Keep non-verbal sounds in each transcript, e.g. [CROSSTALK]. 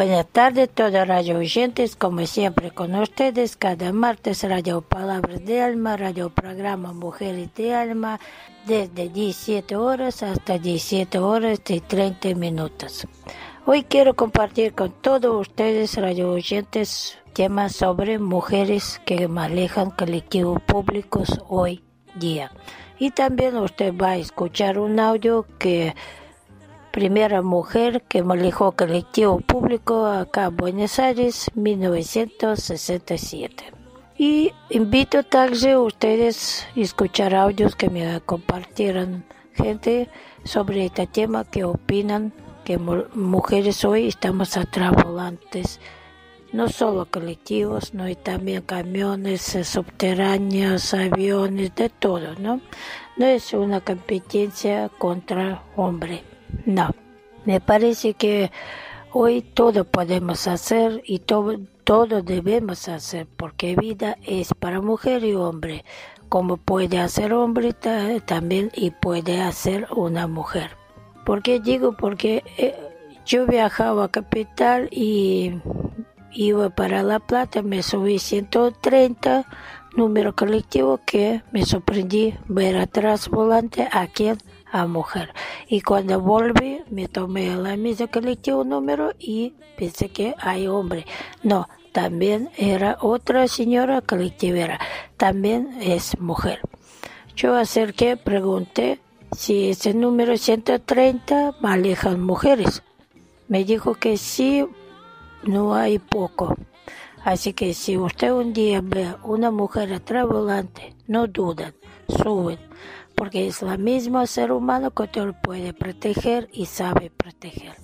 Buenas tardes, todos radio oyentes, como siempre con ustedes, cada martes Radio Palabras de Alma, Radio Programa Mujeres de Alma, desde 17 horas hasta 17 horas y 30 minutos. Hoy quiero compartir con todos ustedes, radio oyentes, temas sobre mujeres que manejan colectivos públicos hoy día. Y también usted va a escuchar un audio que primera mujer que manejó colectivo público acá en Buenos Aires 1967. Y invito también a ustedes a escuchar audios que me compartieron gente sobre este tema que opinan que mujeres hoy estamos atrás volantes no solo colectivos, no y también camiones subterráneos, aviones, de todo, ¿no? No es una competencia contra hombre. No, me parece que hoy todo podemos hacer y todo, todo debemos hacer porque vida es para mujer y hombre, como puede hacer hombre también y puede hacer una mujer. ¿Por qué digo? Porque eh, yo viajaba a Capital y iba para La Plata, me subí 130 número colectivo que me sorprendí ver atrás volante a quien a mujer. Y cuando volví, me tomé la misma colectivo número y pensé que hay hombre. No, también era otra señora colectivera, también es mujer. Yo acerqué, pregunté si ese número 130 manejan mujeres. Me dijo que sí, no hay poco. Así que si usted un día ve una mujer atrás volante, no duden, suben porque es la misma ser humano que te puede proteger y sabe proteger.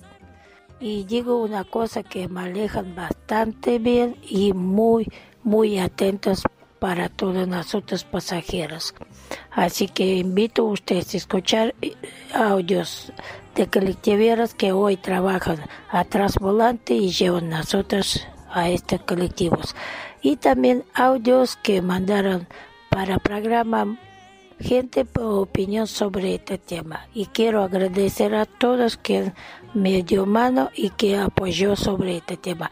Y digo una cosa que manejan bastante bien y muy, muy atentos para todos nosotros pasajeros. Así que invito a ustedes a escuchar eh, audios de colectiveros que hoy trabajan atrás volante y llevan nosotros a estos colectivos. Y también audios que mandaron para programa gente por opinión sobre este tema y quiero agradecer a todos que me dio mano y que apoyó sobre este tema.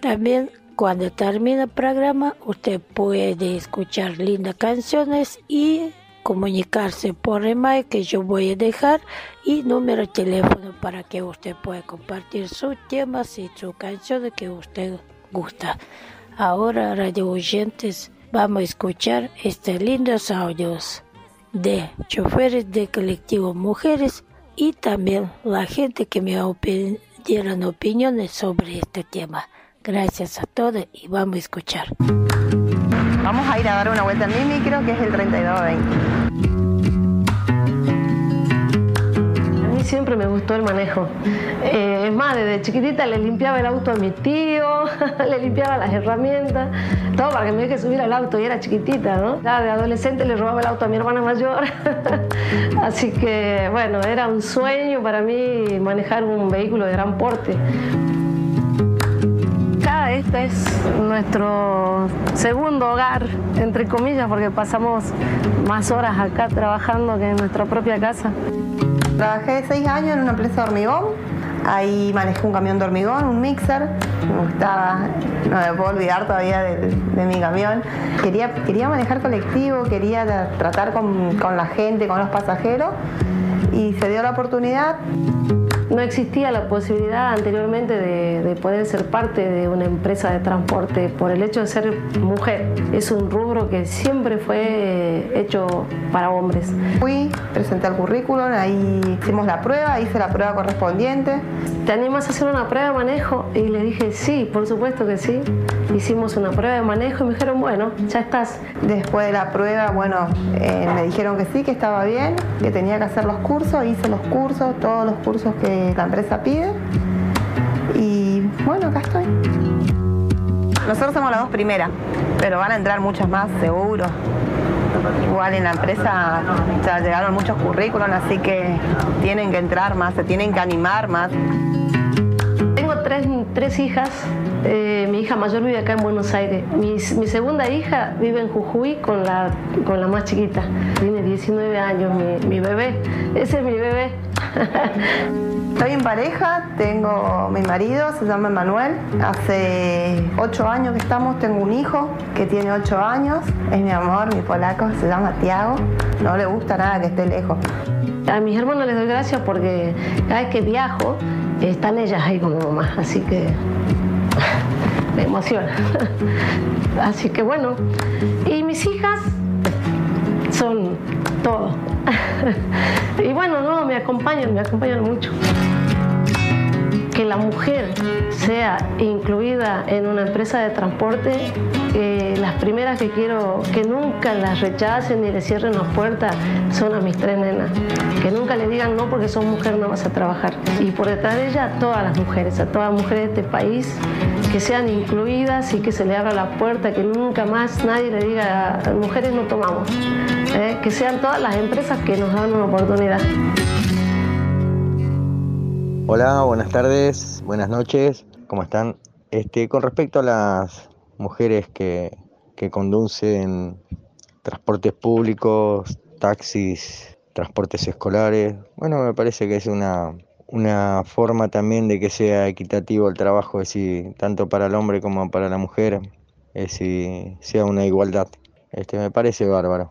También cuando termine el programa usted puede escuchar lindas canciones y comunicarse por email que yo voy a dejar y número de teléfono para que usted pueda compartir sus temas y sus canciones que usted gusta. Ahora, radio oyentes, Vamos a escuchar estos lindos audios de choferes de colectivo mujeres y también la gente que me dieron opiniones sobre este tema. Gracias a todos y vamos a escuchar. Vamos a ir a dar una vuelta en mi micro que es el 3220. Siempre me gustó el manejo. Eh, es más, desde chiquitita le limpiaba el auto a mi tío, [LAUGHS] le limpiaba las herramientas, todo para que me deje subir al auto y era chiquitita, ¿no? Ya de adolescente le robaba el auto a mi hermana mayor. [LAUGHS] Así que, bueno, era un sueño para mí manejar un vehículo de gran porte este es nuestro segundo hogar, entre comillas, porque pasamos más horas acá trabajando que en nuestra propia casa. Trabajé seis años en una empresa de hormigón. Ahí manejé un camión de hormigón, un mixer. Me gustaba, no me puedo olvidar todavía de, mi camión. Quería, quería manejar colectivo, quería tratar con, con la gente, con los pasajeros. Y se dio la oportunidad no existía la posibilidad anteriormente de, poder ser parte de una empresa de transporte por el hecho de ser mujer. Es un rubro que siempre fue hecho para hombres. Fui, presenté el currículum, ahí hicimos la prueba, hice la prueba correspondiente. ¿Te animas a hacer una prueba de manejo? Y le dije, sí, por supuesto que sí. Hicimos una prueba de manejo y me dijeron, bueno, ya estás. Después de la prueba, bueno, eh, me dijeron que sí, que estaba bien, que tenía que hacer los cursos, hice los cursos, todos los cursos que la empresa pide. Y bueno, acá estoy. Nosotros somos las dos primeras, pero van a entrar muchas más, seguro. Igual en la empresa ya llegaron muchos currículos, así que tienen que entrar más, se tienen que animar más. Tengo tres, tres hijas. Eh, mi hija mayor vive acá en Buenos Aires. Mi, segunda hija vive en Jujuy con la, con la más chiquita. Tiene 19 años, mi bebé. Ese es mi bebé. [LAUGHS] Estoy en pareja, tengo mi marido, se llama Manuel. Hace ocho años que estamos, tengo un hijo que tiene ocho años. Es mi amor, mi polaco, se llama Tiago. No le gusta nada que esté lejos. A mis hermanos les doy gracias porque cada vez que viajo están ellas ahí como mamá, así que [LAUGHS] me emociona. [LAUGHS] Así que bueno, y mis hijas son todo. [LAUGHS] Y bueno, no, me acompañan, me acompañan mucho. Que la mujer sea incluida en una empresa de transporte, eh, las primeras que quiero que nunca las rechacen ni le cierren las puertas son a mis tres nenas. Que nunca le digan no porque sos mujer no vas a trabajar. Y por detrás de ella a todas las mujeres, a todas las mujeres de este país, que sean incluidas y que se le abra la puerta, que nunca más nadie le diga mujeres no tomamos. ¿Eh? Que sean todas las empresas que nos dan una oportunidad. Hola, buenas tardes, buenas noches, ¿cómo están? Este, con respecto a las mujeres que, que conducen transportes públicos, taxis, transportes escolares, bueno, me parece que es una, una forma también de que sea equitativo el trabajo, es decir, tanto para el hombre como para la mujer, es decir, sea una igualdad. Este, me parece bárbaro.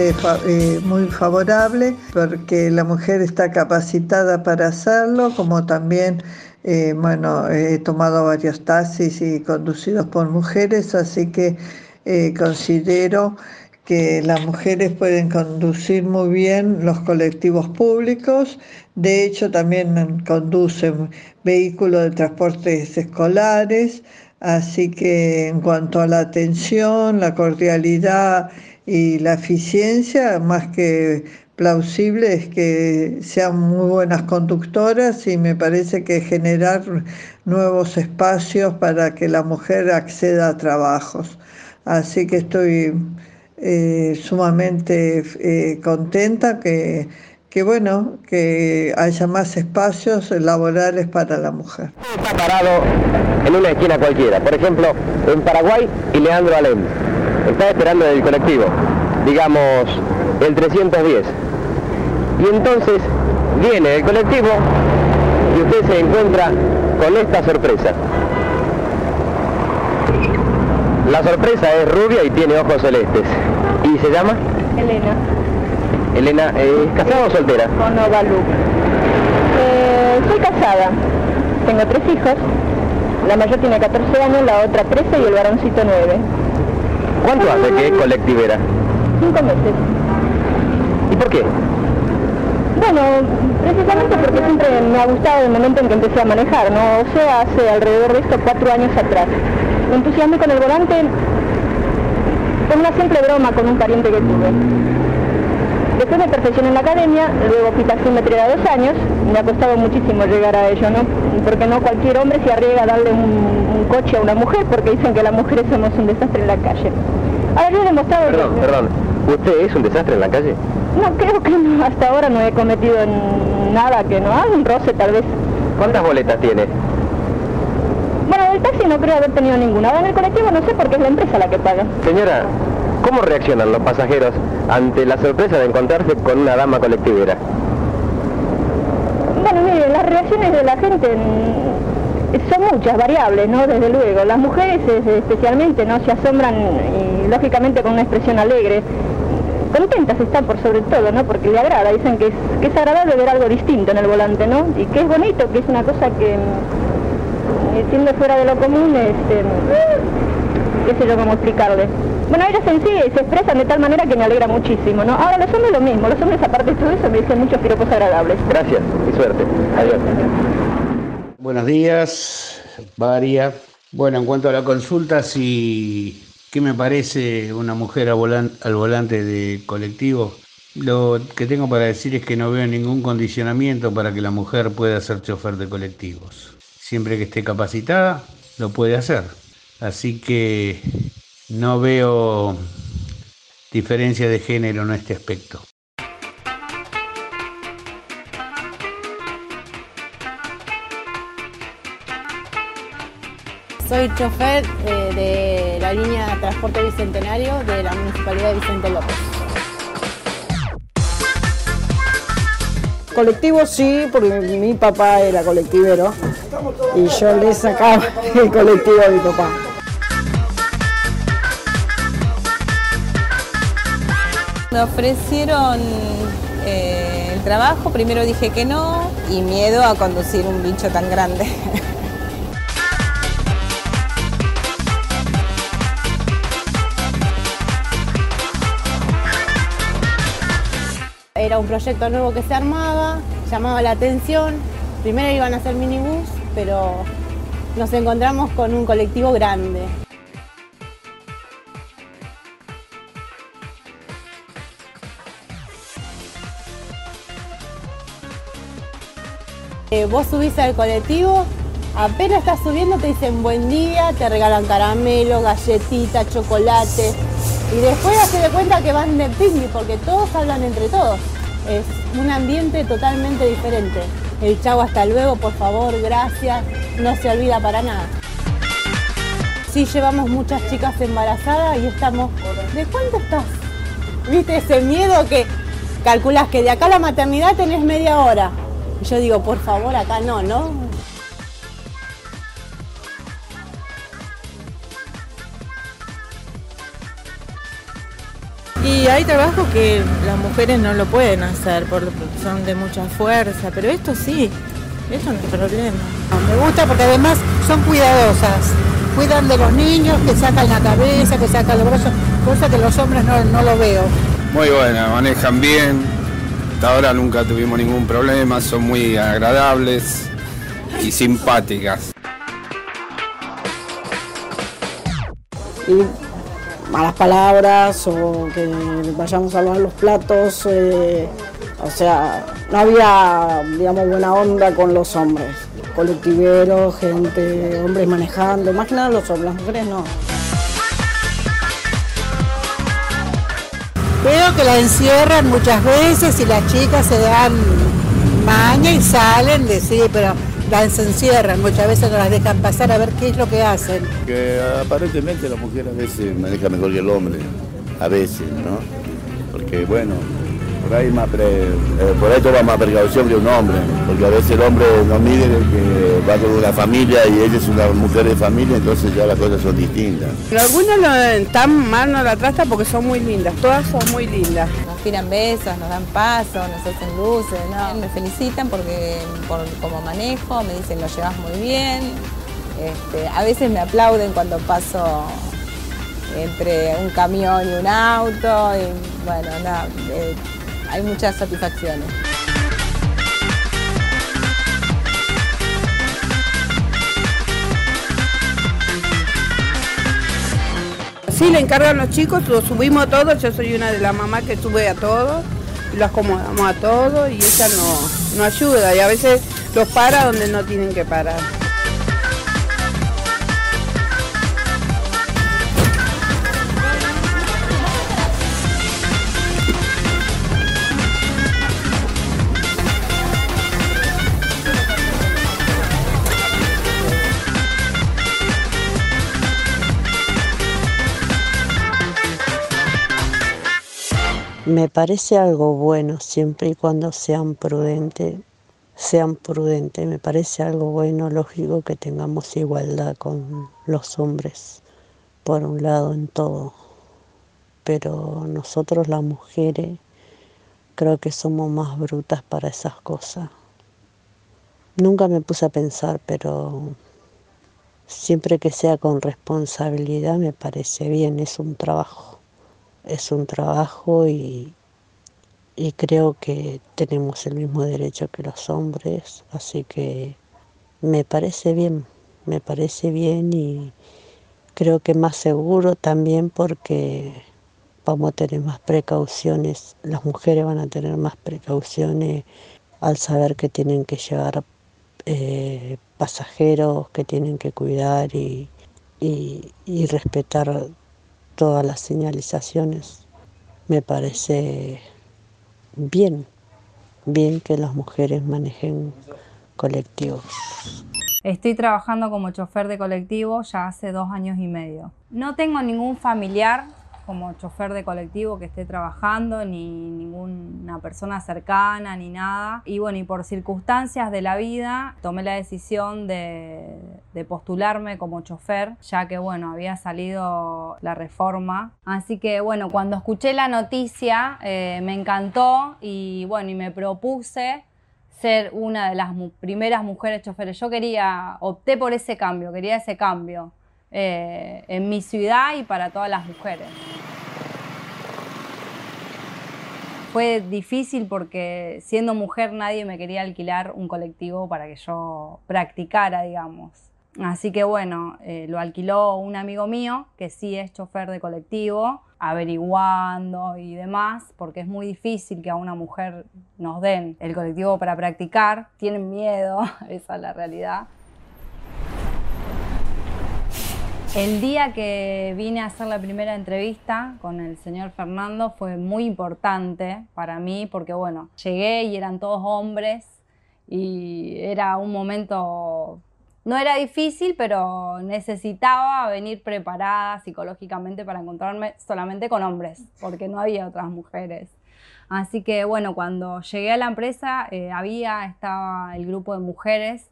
Eh, muy favorable porque la mujer está capacitada para hacerlo, como también, eh, bueno, he tomado varios taxis y conducidos por mujeres, así que eh, considero que las mujeres pueden conducir muy bien los colectivos públicos, de hecho también conducen vehículos de transportes escolares, así que en cuanto a la atención, la cordialidad y la eficiencia, más que plausible es que sean muy buenas conductoras y me parece que generar nuevos espacios para que la mujer acceda a trabajos. Así que estoy eh, sumamente eh, contenta que, que, bueno, que haya más espacios laborales para la mujer. Está parado en una esquina cualquiera, por ejemplo, en Paraguay y Leandro Alem. Está esperando en el colectivo, digamos el 310. Y entonces viene el colectivo y usted se encuentra con esta sorpresa. La sorpresa es rubia y tiene ojos celestes. ¿Y se llama? Elena, Elena, ¿es casada o soltera? con Ovalú. Eh, soy casada, tengo tres hijos, la mayor tiene 14 años, la otra 13 y el varoncito 9. ¿Cuánto hace que es colectivera? Cinco meses. ¿Y por qué? Bueno, precisamente porque siempre me ha gustado el momento en que empecé a manejar, ¿no? O sea, hace alrededor de esto cuatro años atrás. Me entusiasmé con el volante con una simple broma con un pariente que tuve. Después me perfeccioné en la academia, luego fui taxímetra dos años, me ha costado muchísimo llegar a ello, ¿no? Porque no cualquier hombre se arriesga a darle un, un coche a una mujer porque dicen que las mujeres somos un desastre en la calle. Ahora yo he demostrado Perdón, que... perdón. ¿Usted es un desastre en la calle? No, creo que no, hasta ahora no he cometido nada que no haga un roce tal vez. ¿Cuántas boletas tiene? Bueno, del taxi no creo haber tenido ninguna. Ahora en el colectivo no sé porque es la empresa la que paga. Señora, ¿cómo reaccionan los pasajeros ante la sorpresa de encontrarse con una dama colectivera? Bueno, mire, las reacciones de la gente mm, son muchas, variables, ¿no? Desde luego. Las mujeres especialmente, ¿no? Se asombran y lógicamente con una expresión alegre. Contentas están por sobre todo, ¿no? Porque le agrada. Dicen que es, que es agradable ver algo distinto en el volante, ¿no? Y que es bonito, que es una cosa que, mm, siendo fuera de lo común, este, qué sé yo cómo explicarle. Bueno, ellas en sí se expresan de tal manera que me alegra muchísimo, ¿no? Ahora los hombres lo mismo, los hombres aparte de todo eso me dicen muchos piropos agradables. Gracias y suerte. Adiós. Buenos días, Varia. Bueno, en cuanto a la consulta, si qué me parece una mujer volan- al volante de colectivo, lo que tengo para decir es que no veo ningún condicionamiento para que la mujer pueda ser chofer de colectivos. Siempre que esté capacitada, lo puede hacer. Así que no veo diferencia de género en este aspecto. Soy chofer eh, de la línea Transporte Bicentenario de la Municipalidad de Vicente López. Colectivo sí, porque mi papá era colectivero y yo le sacaba [LAUGHS] el colectivo a mi papá. Me ofrecieron eh, el trabajo, primero dije que no y miedo a conducir un bicho tan grande. [LAUGHS] Era un proyecto nuevo que se armaba, llamaba la atención. Primero iban a hacer minibús, pero nos encontramos con un colectivo grande. Eh, vos subís al colectivo, apenas estás subiendo te dicen buen día, te regalan caramelo, galletita, chocolate y después hace de cuenta que van de picnic porque todos hablan entre todos. Es un ambiente totalmente diferente. El chavo hasta luego, por favor, gracias, no se olvida para nada. Sí llevamos muchas chicas embarazadas y estamos, ¿de cuánto estás? ¿Viste ese miedo que calculas que de acá a la maternidad tenés media hora? Yo digo, por favor, acá no, ¿no? Y hay trabajos que las mujeres no lo pueden hacer porque son de mucha fuerza, pero esto sí, esto no es problema. Me gusta porque además son cuidadosas, cuidan de los niños, que sacan la cabeza, que sacan los brazos, cosa que los hombres no, no lo veo. Muy buena, manejan bien, hasta ahora nunca tuvimos ningún problema, son muy agradables y simpáticas. y malas palabras o que vayamos a lavar los platos, eh, o sea, no había, digamos, buena onda con los hombres, colectiveros, gente, hombres manejando, más que nada los hombres, las mujeres no. Veo que la encierran muchas veces y las chicas se dan maña y salen de sí, pero las encierran, muchas veces no las dejan pasar a ver qué es lo que hacen. Que aparentemente la mujer a veces maneja mejor que el hombre, a veces, ¿no? Porque bueno, por ahí, más pre- eh, por ahí toma más precaución que un hombre, porque a veces el hombre no mide que va con una familia y ella es una mujer de familia, entonces ya las cosas son distintas. Pero algunas no, tan mal no la tratan porque son muy lindas, todas son muy lindas. Nos tiran besos, nos dan paso, nos hacen luces, ¿no? Me felicitan porque por cómo manejo, me dicen lo llevas muy bien. Este, a veces me aplauden cuando paso entre un camión y un auto y bueno, nada, eh, hay muchas satisfacciones. Sí, le encargan los chicos, lo subimos todo, yo soy una de las mamás que sube a todo, y lo acomodamos a todo y ella no, no ayuda y a veces los para donde no tienen que parar. Me parece algo bueno siempre y cuando sean prudentes, sean prudentes. Me parece algo bueno, lógico que tengamos igualdad con los hombres, por un lado en todo. Pero nosotros las mujeres creo que somos más brutas para esas cosas. Nunca me puse a pensar, pero siempre que sea con responsabilidad me parece bien, es un trabajo es un trabajo y, y creo que tenemos el mismo derecho que los hombres, así que me parece bien, me parece bien y creo que más seguro también porque vamos a tener más precauciones, las mujeres van a tener más precauciones al saber que tienen que llevar eh, pasajeros, que tienen que cuidar y, y, y respetar todas las señalizaciones. Me parece bien, bien que las mujeres manejen colectivos. Estoy trabajando como chofer de colectivo ya hace dos años y medio. No tengo ningún familiar como chofer de colectivo que esté trabajando, ni ninguna persona cercana, ni nada. Y bueno, y por circunstancias de la vida tomé la decisión de, postularme como chofer, ya que bueno, había salido la reforma. Así que bueno, cuando escuché la noticia eh, me encantó y bueno, y me propuse ser una de las primeras mujeres choferes. Yo quería, opté por ese cambio, quería ese cambio eh, en mi ciudad y para todas las mujeres. Fue difícil porque siendo mujer nadie me quería alquilar un colectivo para que yo practicara, digamos. Así que bueno, eh, lo alquiló un amigo mío que sí es chofer de colectivo, averiguando y demás, porque es muy difícil que a una mujer nos den el colectivo para practicar. Tienen miedo, [LAUGHS] esa es la realidad. El día que vine a hacer la primera entrevista con el señor Fernando fue muy importante para mí porque, bueno, llegué y eran todos hombres y era un momento, no era difícil, pero necesitaba venir preparada psicológicamente para encontrarme solamente con hombres, porque no había otras mujeres. Así que, bueno, cuando llegué a la empresa eh, había, estaba el grupo de mujeres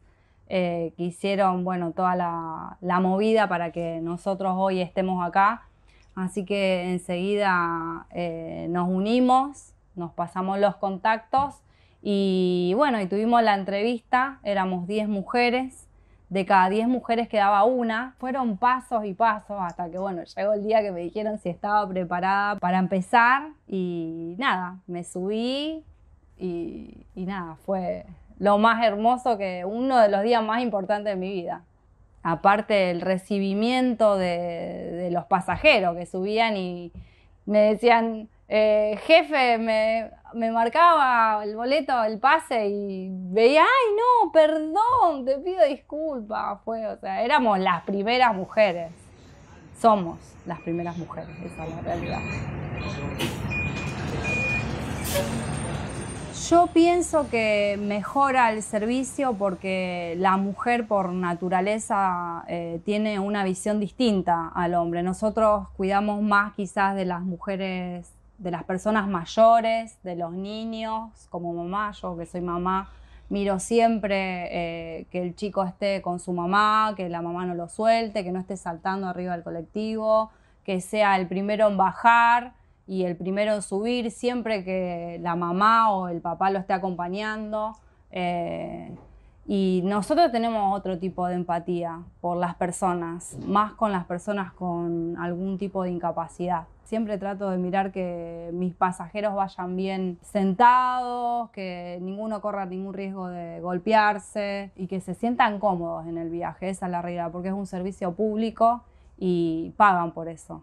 eh, que hicieron bueno, toda la, la movida para que nosotros hoy estemos acá. Así que enseguida eh, nos unimos, nos pasamos los contactos y bueno, y tuvimos la entrevista, éramos 10 mujeres, de cada 10 mujeres quedaba una, fueron pasos y pasos hasta que bueno, llegó el día que me dijeron si estaba preparada para empezar. Y nada, me subí y, y nada, fue lo más hermoso que uno de los días más importantes de mi vida aparte el recibimiento de, de, los pasajeros que subían y me decían, eh, jefe, me, me, marcaba el boleto, el pase y veía, ay no, perdón, te pido disculpas. Fue, o sea, éramos las primeras mujeres. Somos las primeras mujeres, esa es la realidad. Yo pienso que mejora el servicio porque la mujer por naturaleza eh, tiene una visión distinta al hombre. Nosotros cuidamos más quizás de las mujeres, de las personas mayores, de los niños, como mamá, yo que soy mamá, miro siempre eh, que el chico esté con su mamá, que la mamá no lo suelte, que no esté saltando arriba del colectivo, que sea el primero en bajar y el primero en subir siempre que la mamá o el papá lo esté acompañando. Eh, y nosotros tenemos otro tipo de empatía por las personas, más con las personas con algún tipo de incapacidad. Siempre trato de mirar que mis pasajeros vayan bien sentados, que ninguno corra ningún riesgo de golpearse y que se sientan cómodos en el viaje. Esa es la realidad, porque es un servicio público y pagan por eso.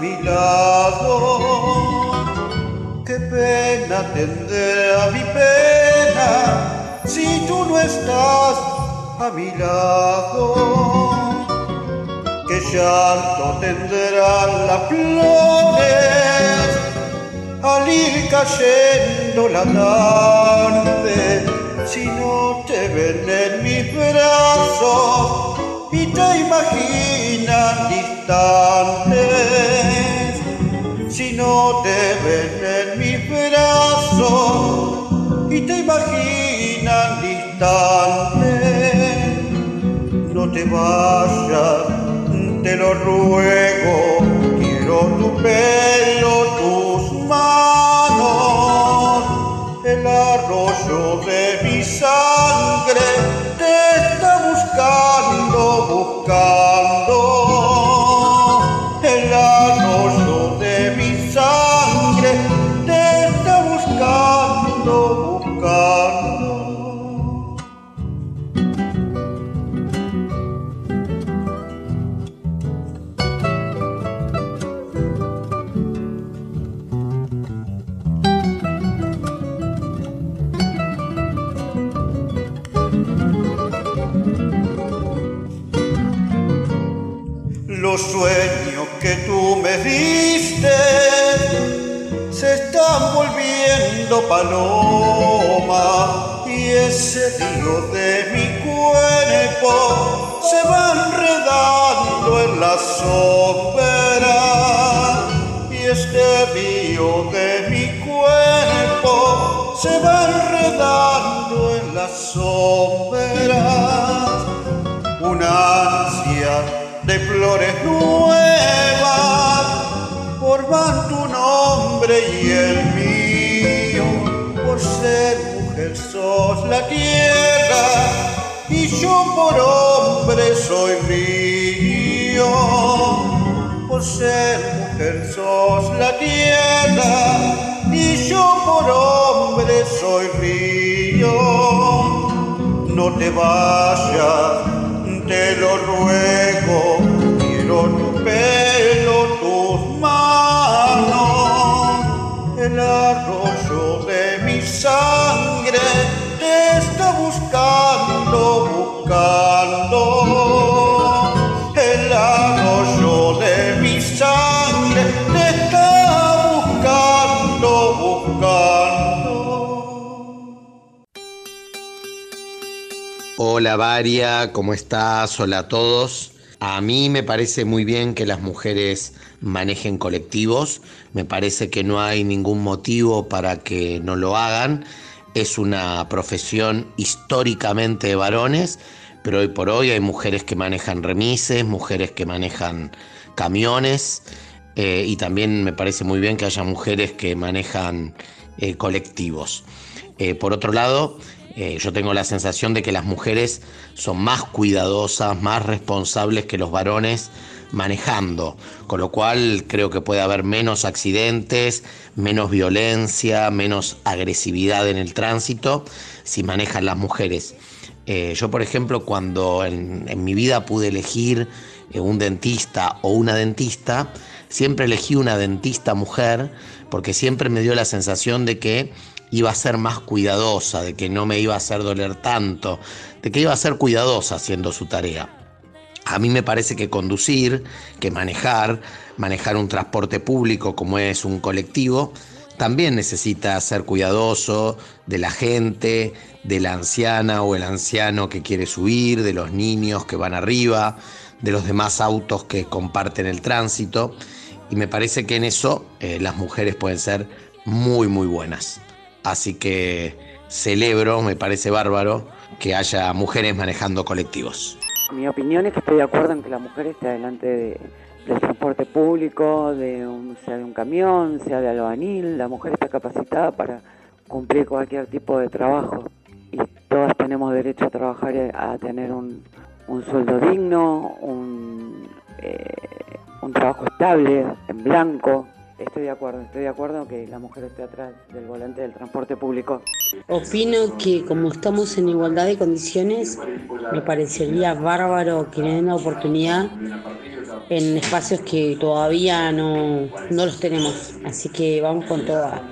mi lado. Qué pena atender a mi pena si tú no estás a mi lado. Qué llanto tendrán las flores al ir cayendo la tarde si no te ven en mis brazos y te imaginan distantes. Te imaginan distantes, no te vayas, te lo ruego, quiero tu pelo, tus manos, el arroyo de sueños que tú me diste se están volviendo paloma y ese río de mi cuerpo se va enredando en la sombra y este río de mi cuerpo se va enredando en la sombra. Una ansia de flores nuevas forman tu nombre y el mío. Por ser mujer sos la tierra y yo por hombre soy río. Por ser mujer sos la tierra y yo por hombre soy río. No te vayas te lo ruego, quiero tu Varia, ¿cómo estás? Hola a todos. A mí me parece muy bien que las mujeres manejen colectivos, me parece que no hay ningún motivo para que no lo hagan. Es una profesión históricamente de varones, pero hoy por hoy hay mujeres que manejan remises, mujeres que manejan camiones eh, y también me parece muy bien que haya mujeres que manejan eh, colectivos. Eh, por otro lado, yo tengo la sensación de que las mujeres son más cuidadosas, más responsables que los varones manejando, con lo cual creo que puede haber menos accidentes, menos violencia, menos agresividad en el tránsito si manejan las mujeres. Eh, yo, por ejemplo, cuando en, mi vida pude elegir eh, un dentista o una dentista, siempre elegí una dentista mujer porque siempre me dio la sensación de que iba a ser más cuidadosa, de que no me iba a hacer doler tanto, de que iba a ser cuidadosa haciendo su tarea. A mí me parece que conducir, que manejar, manejar un transporte público como es un colectivo, también necesita ser cuidadoso de la gente, de la anciana o el anciano que quiere subir, de los niños que van arriba, de los demás autos que comparten el tránsito. Y me parece que en eso eh, las mujeres pueden ser muy, muy buenas. Así que celebro, me parece bárbaro, que haya mujeres manejando colectivos. Mi opinión es que estoy de acuerdo en que la mujer esté delante de, del transporte público, de un, sea de un camión, sea de albañil. La mujer está capacitada para cumplir cualquier tipo de trabajo y todas tenemos derecho a trabajar, a tener un, sueldo digno, un, eh, un trabajo estable, en blanco, Estoy de acuerdo, estoy de acuerdo que la mujer esté atrás del volante del transporte público. Opino que como estamos en igualdad de condiciones, me parecería bárbaro que le den la oportunidad en espacios que todavía no, no los tenemos. Así que vamos con toda.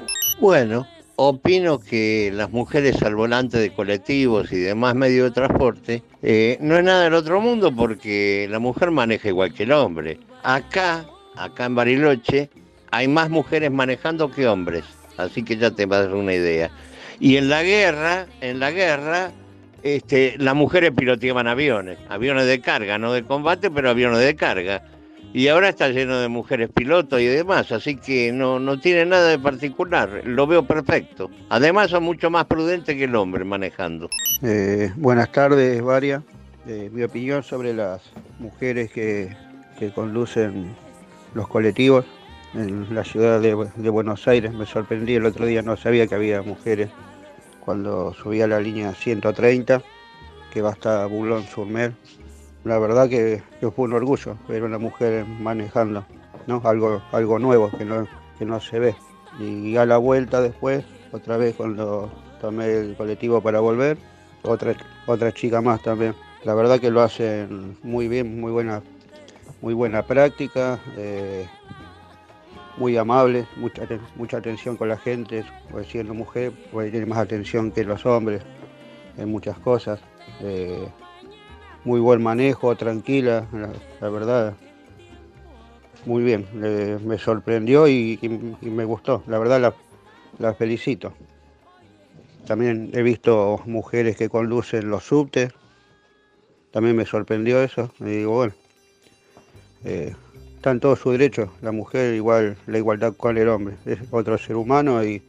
Bueno, opino que las mujeres al volante de colectivos y demás medios de transporte eh, no es nada del otro mundo porque la mujer maneja igual que el hombre. Acá, acá en Bariloche, hay más mujeres manejando que hombres, así que ya te vas a dar una idea. Y en la guerra, en la guerra, este, las mujeres piloteaban aviones, aviones de carga, no de combate, pero aviones de carga. Y ahora está lleno de mujeres pilotos y demás, así que no, no tiene nada de particular, lo veo perfecto. Además son mucho más prudentes que el hombre manejando. Eh, buenas tardes, Varia. Eh, mi opinión sobre las mujeres que, que conducen los colectivos en la ciudad de, Buenos Aires. Me sorprendí el otro día, no sabía que había mujeres cuando subí a la línea 130, que va hasta Boulogne-sur-Mer. La verdad que, fue un orgullo ver a una mujer manejando, ¿no? algo, algo nuevo que no, que no se ve. Y a la vuelta después, otra vez cuando tomé el colectivo para volver, otra, otra chica más también. La verdad que lo hacen muy bien, muy buena, muy buena práctica. Eh, muy amable, mucha, mucha atención con la gente, pues siendo mujer, pues tiene más atención que los hombres en muchas cosas. Eh, muy buen manejo, tranquila, la, verdad. Muy bien, me sorprendió y, me gustó, la verdad la, felicito. También he visto mujeres que conducen los subtes, también me sorprendió eso, y digo, bueno, eh, está en todo su derecho. La mujer igual, la igualdad con el hombre. Es otro ser humano y,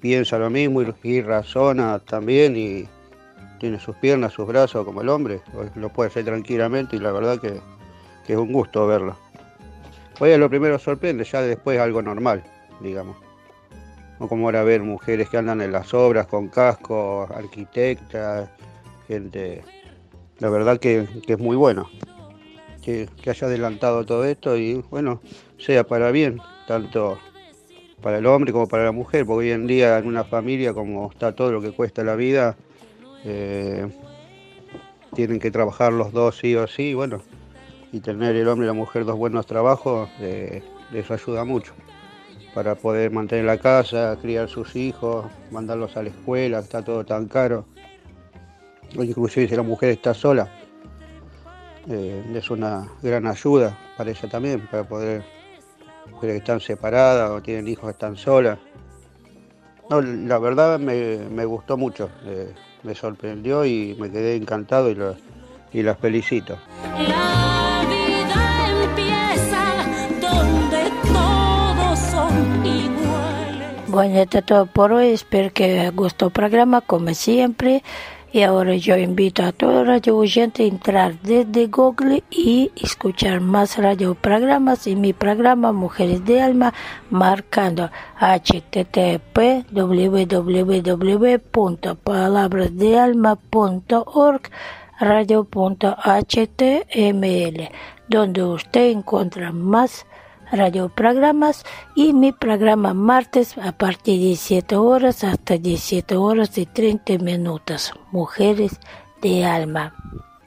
piensa lo mismo y, razona también y tiene sus piernas, sus brazos como el hombre. Lo puede hacer tranquilamente y la verdad que, es un gusto verlo. Hoy lo primero sorprende, ya después algo normal, digamos. No como ahora ver mujeres que andan en las obras con casco, arquitectas, gente. La verdad que es muy bueno que, haya adelantado todo esto y bueno, sea para bien, tanto para el hombre como para la mujer, porque hoy en día en una familia, como está todo lo que cuesta la vida, eh, tienen que trabajar los dos sí o sí, bueno, y tener el hombre y la mujer dos buenos trabajos, eh, eso ayuda mucho para poder mantener la casa, criar sus hijos, mandarlos a la escuela, está todo tan caro. Inclusive si la mujer está sola, eh, es una gran ayuda para ella también, para poder, mujeres que están separadas o tienen hijos que están solas. No, la verdad me, gustó mucho, eh, me sorprendió y me quedé encantado y, lo- y las felicito. La vida empieza donde todos son iguales. Bueno, esto es todo por hoy. Espero que gustó el programa como siempre. Y ahora yo invito a todo radio oyente a entrar desde Google y escuchar más radioprogramas y mi programa Mujeres de Alma marcando http www.palabrasdealma.org radio.html donde usted encuentra más radioprogramas y mi programa martes a partir de 17 horas hasta 17 horas y 30 minutos. Mujeres de alma.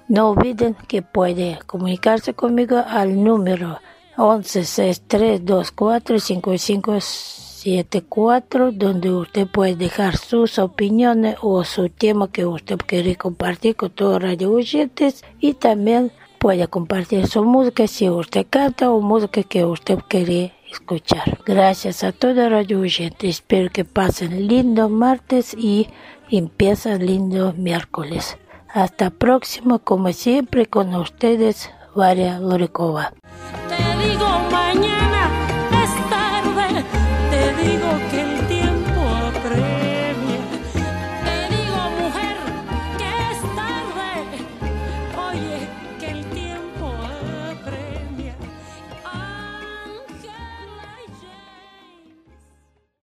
No olviden que puede comunicarse conmigo al número 1163245574 donde usted puede dejar sus opiniones o su tema que usted quiere compartir con todos los radio oyentes y también puede compartir su música si usted canta o música que usted quiere escuchar. Gracias a los radio oyentes. Espero que pasen lindo martes y empieza lindo miércoles. Hasta próximo, como siempre, con ustedes, Varia Loricova.